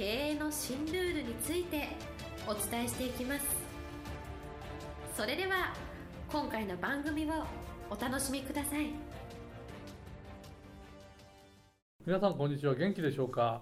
経営の新ルールについてお伝えしていきます。それでは今回の番組をお楽しみください。皆さんこんにちは。元気でしょうか？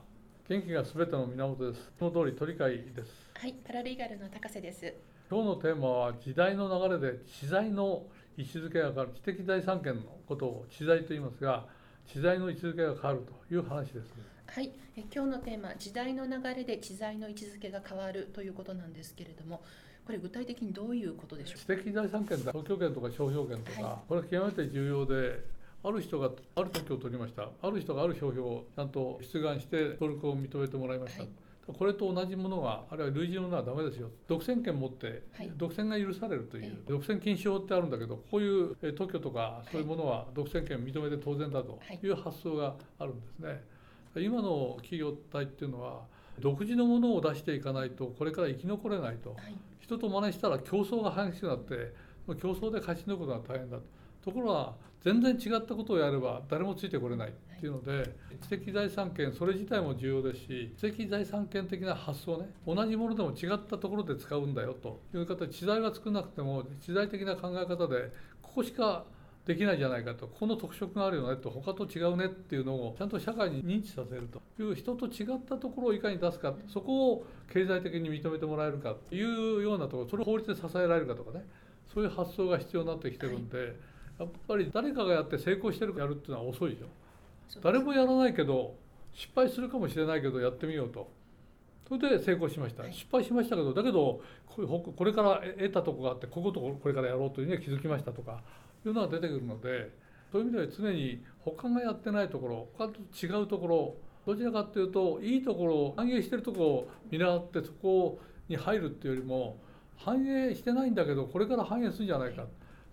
元気がすべての源です。その通り鳥飼です。はい、パラリーガルの高瀬です。今日のテーマは時代の流れで知財の位置づけが変わる知的財産権のことを知財と言いますが知財の位置づけが変わるという話ですはい、え今日のテーマ、時代の流れで知財の位置づけが変わるということなんですけれども、これ具体的にどういうことでしょう知的財産権だ特許権とか商標権とか、はい。これは極めて重要である人がある特許を取りました。ある人がある商標をちゃんと出願して登録を認めてもらいました、はいこれと同じものがあるいは類似のものはダメですよ。独占権持って、はい。独占が許されるという、え独占禁止法ってあるんだけどこういうえ特許とかそういうものは独占権認めて当然だという発想があるんですね。今の企業体っていうのは独自のものを出していかないとこれから生き残れないと。はい、人と真似したら競争が激しくなって競争で勝ち抜くのは大変だとところが全然違ったことをやれば誰もついてこれないっていうので知的財産権それ自体も重要ですし知的財産権的な発想ね同じものでも違ったところで使うんだよという方知財は作らなくても知財的な考え方でここしかできないじゃないかとここの特色があるよねと他と違うねっていうのをちゃんと社会に認知させるという人と違ったところをいかに出すかそこを経済的に認めてもらえるかというようなところそれを法律で支えられるかとかねそういう発想が必要になってきてるんで、やっぱり誰かがやって成功してるからやるっていうのは遅いでしょ誰もやらないけど失敗するかもしれないけどやってみようと。それで成功しました、はい。失敗しましたけどだけどこれから得たとこがあってこことこれからやろうというには気づきましたとかいうのが出てくるのでそういう意味では常に他がやってないところ他と違うところどちらかというといいところを反映してるところを見習ってそこに入るっていうよりも反映してないんだけどこれから反映するんじゃないか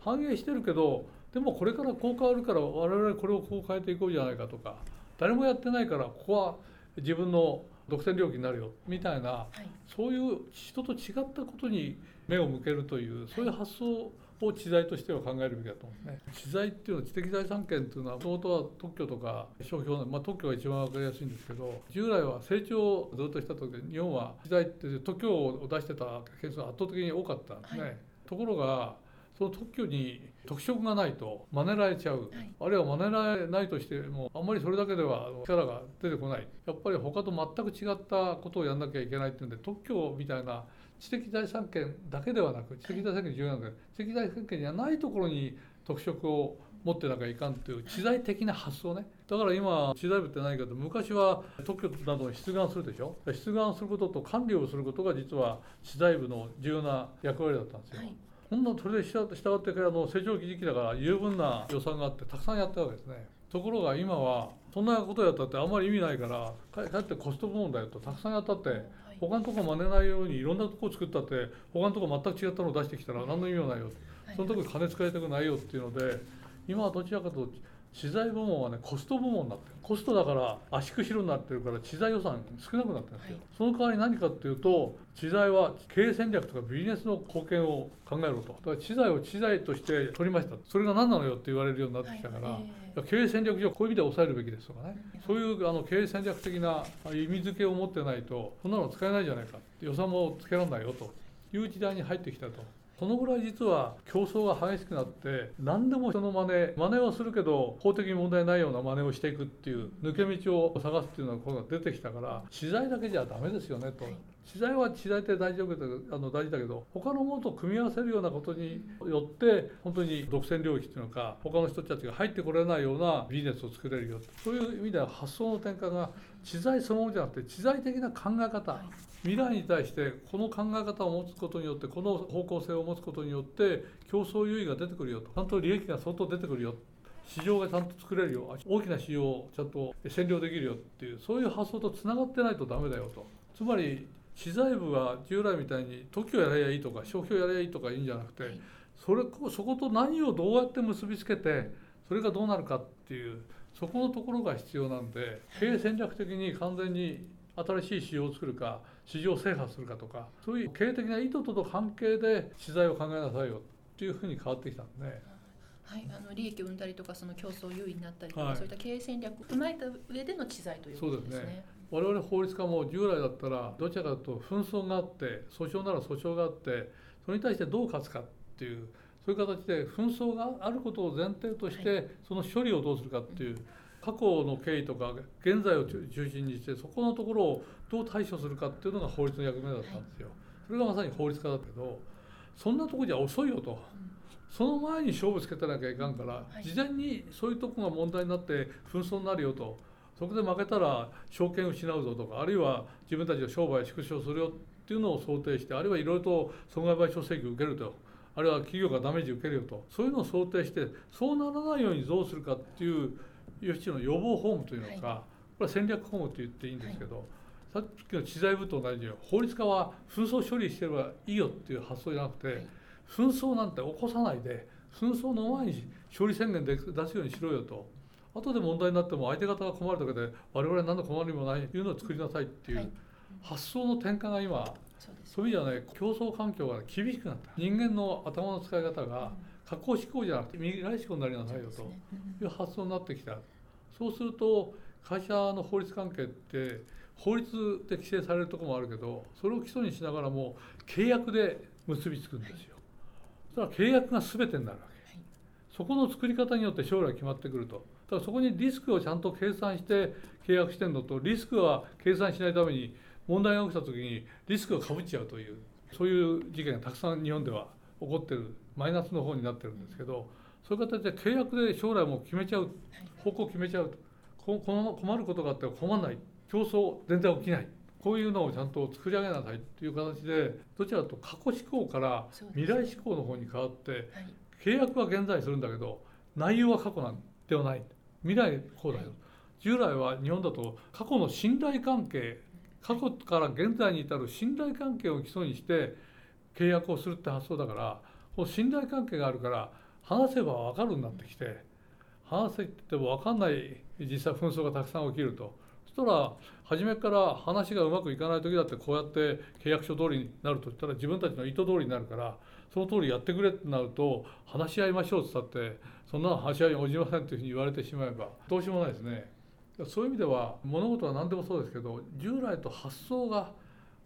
反映してるけどでもこれからこう変わるから我々これをこう変えていこうじゃないかとか誰もやってないからここは自分の独占領域になるよみたいなはい、そういう人と違ったことに目を向けるというそういう発想を知財としては考えるべきだと思うんですね。知財っていうのは知的財産権っていうのはもともとは特許とか商標まあ、特許が一番分かりやすいんですけど従来は成長をずっとした時に日本は知財って特許を出してた件数が圧倒的に多かったんですね。はいところがその特許に特色がないと真似られちゃう、はい。あるいは真似られないとしてもあんまりそれだけでは力が出てこないやっぱり他と全く違ったことをやんなきゃいけないっていうんで特許みたいな知的財産権だけではなく知的財産権重要なんだけど知的財産権にはないところに特色を持ってなきゃいかんという知財的な発想ね。だから今知財部って何かというと昔は特許などを出願するでしょ。出願することと管理をすることが実は知財部の重要な役割だったんですよ、はい、ほんなそれで従ってあの成長期時期だから十分な予算があってたくさんやったわけですね。ところが今はそんなことやったってあんまり意味ないからかかえってコスト部門だよとたくさんやったってはい、他のとこ真似ないようにいろんなとこ作ったって他のとこ全く違ったのを出してきたら何の意味もないよ。はい。その時金使いたくないよっていうので今はどちらかというと資材部門はねコスト部門になってるコストだから圧縮しろになってるから知財予算少なくなってるんですよ、はい。その代わり何かっていうと知財は経営戦略とかビジネスの貢献を考えろと。だから知財を知財として取りました。それが何なのよって言われるようになってきたから、はい。え経営戦略上こういう意味で抑えるべきですとかね、うんそういうあの経営戦略的な意味付けを持ってないとこんなの使えないじゃないか予算もつけられないよという時代に入ってきたと。そのぐらい実は競争が激しくなって何でも人の真似真似をするけど法的に問題ないような真似をしていくっていう抜け道を探すっていうようなことが出てきたから資材だけじゃダメですよねと。はい。資材は資材って大丈夫だけどあの大事だけど他のものと組み合わせるようなことによって本当に独占領域っていうのか他の人たちが入ってこれないようなビジネスを作れるよそういう意味では発想の転換が知財そのものじゃなくて知財的な考え方、未来に対してこの考え方を持つことによってこの方向性を持つことによって競争優位が出てくるよと。ちゃんと利益が相当出てくるよ。市場がちゃんと作れるよ。大きな市場をちゃんと占領できるよっていうそういう発想とつながってないとダメだよと。つまり知財部は従来みたいに時をやればいいとか消費をやればいいとかいいんじゃなくて、はいそれそこと何をどうやって結びつけてそれがどうなるかっていうそこのところが必要なんで経営戦略的に完全に新しい市場を作るか市場を制覇するかとかそういう経営的な意図との関係で資材を考えなさいよっていうふうに変わってきたんで、ね、はい、あの利益を生んだりとかその競争優位になったりとか、はい。そういった経営戦略を踏まえた上での知財ということですね。すね。我々法律家も従来だったらどちらかというと紛争があって訴訟なら訴訟があってそれに対してどう勝つかっていうそういう形で紛争があることを前提として、はその処理をどうするかっていう過去の経緯とか現在を中心にしてそこのところをどう対処するかっていうのが法律の役目だったんですよ。それがまさに法律家だけどそんなとこじゃ遅いよと。その前に勝負つけてなきゃいかんから、はい。事前にそういうとこが問題になって紛争になるよと。そこで負けたら証券を失うぞとかあるいは自分たちの商売を縮小するよっていうのを想定してあるいはいろいろと損害賠償請求を受けると。あるいは企業がダメージを受けるよと。そういうのを想定してそうならないようにどうするかっていう一種の予防法務というのか、はこれは戦略法務と言っていいんですけど、さっきの知財部と同じように法律家は紛争処理してればいいよっていう発想じゃなくて、はい。紛争なんて起こさないで紛争の前に勝利宣言で出すようにしろよと。後で問題になっても相手方が困るだけで我々何の困りもないというのを作りなさいっていう、はい。発想の転換が今。そういう意味ではね競争環境が厳しくなった。人間の頭の使い方が過去思考じゃなくて未来思考になりなさいよという発想になってきたそうすると会社の法律関係って法律で規制されるところもあるけどそれを基礎にしながらも契約で結びつくんですよ。それは契約が全てになるわけ。はいそこの作り方によって将来決まってくると。だからそこにリスクをちゃんと計算して契約してるのとリスクは計算しないために問題が起きた時にリスクがかぶっちゃうというそういう事件がたくさん日本では起こってるマイナスの方になってるんですけどそういう形で契約で将来も決めちゃう方向を決めちゃうと。ここの困ることがあっては困らない。競争全然起きない。こういうのをちゃんと作り上げなさいという形でどちらかと過去思考から未来思考の方に変わってはい。契約は現在するんだけど内容は過去なんではない。未来こうだよ、従来は日本だと過去の信頼関係過去から現在に至る信頼関係を基礎にして契約をするって発想だからこの信頼関係があるから話せば分かるようになってきて話せても分かんない実際紛争がたくさん起きるとそしたら初めから話がうまくいかない時だってこうやって契約書通りになるとしたら自分たちの意図通りになるからその通りやってくれってなると話し合いましょうって言ったってそんな話し合いに応じませんというふうに言われてしまえばどうしようもないですね。そういう意味では物事は何でもそうですけど従来と発想が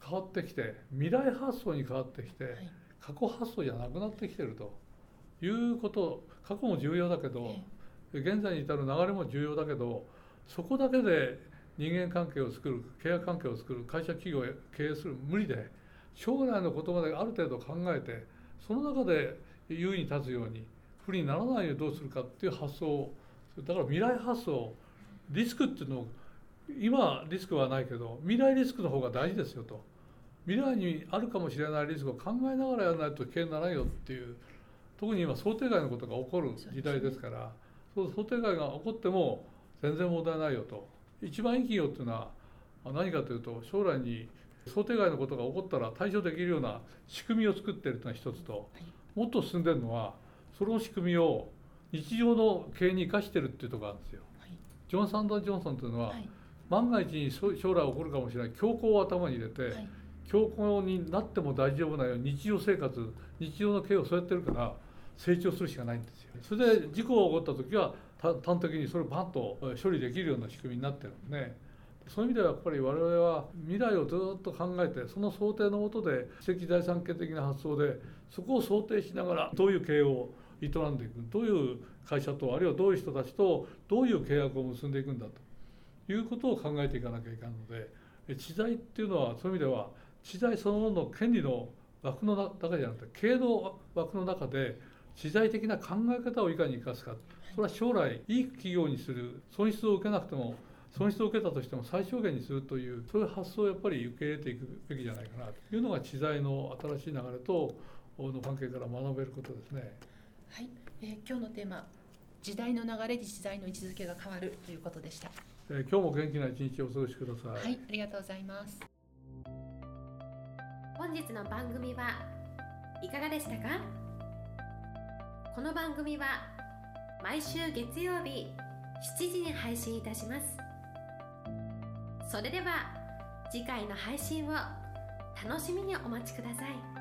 変わってきて未来発想に変わってきてはい。過去発想じゃなくなってきてると。いうこと過去も重要だけどえ現在に至る流れも重要だけどそこだけで人間関係を作る契約関係を作る会社企業を経営する無理で将来のことまである程度考えてその中で優位に立つように不利にならないようにどうするかっていう発想をだから未来発想リスクっていうのを今リスクはないけど未来リスクの方が大事ですよと。未来にあるかもしれないリスクを考えながらやらないと経営にならないよっていう特に今想定外のことが起こる時代ですからそう想定外が起こっても全然問題ないよと。一番いい企業っていうのはあ何かというと将来に想定外のことが起こったら対処できるような仕組みを作ってるというのが一つともっと進んでるのはその仕組みを日常の経営に生かしてるっていうところがあるんですよ。はい。ジョン・サンダー・ジョンソンというのは、はい万が一に将将来起こるかもしれない。強行を頭に入れて、はい。強行になっても大丈夫なように日常生活日常の経営をそうやってるから成長するしかないんですよ。それで事故が起こった時はた端的にそれをバンとえ処理できるような仕組みになってるんでねそういう意味ではやっぱり我々は未来をずっと考えてその想定のもとで知的財産権的な発想でそこを想定しながらどういう経営を営んでいくどういう会社とあるいはどういう人たちとどういう契約を結んでいくんだということを考えていかなきゃいけないので知財っていうのはそういう意味では知財そのものの権利の枠の中じゃなくて経営の枠の中で知財的な考え方をいかに生かすかそれは将来いい企業にする損失を受けなくても損失を受けたとしても最小限にするというそういう発想をやっぱり受け入れていくべきじゃないかなというのが知財の新しい流れとの関係から学べることですね。はい、えー今日のテーマ時代の流れで時代の位置づけが変わるということでした。えー今日も元気な一日をお過ごしください。はい、ありがとうございます。本日の番組はいかがでしたか？この番組は毎週月曜日7時に配信いたしますそれでは次回の配信を楽しみにお待ちください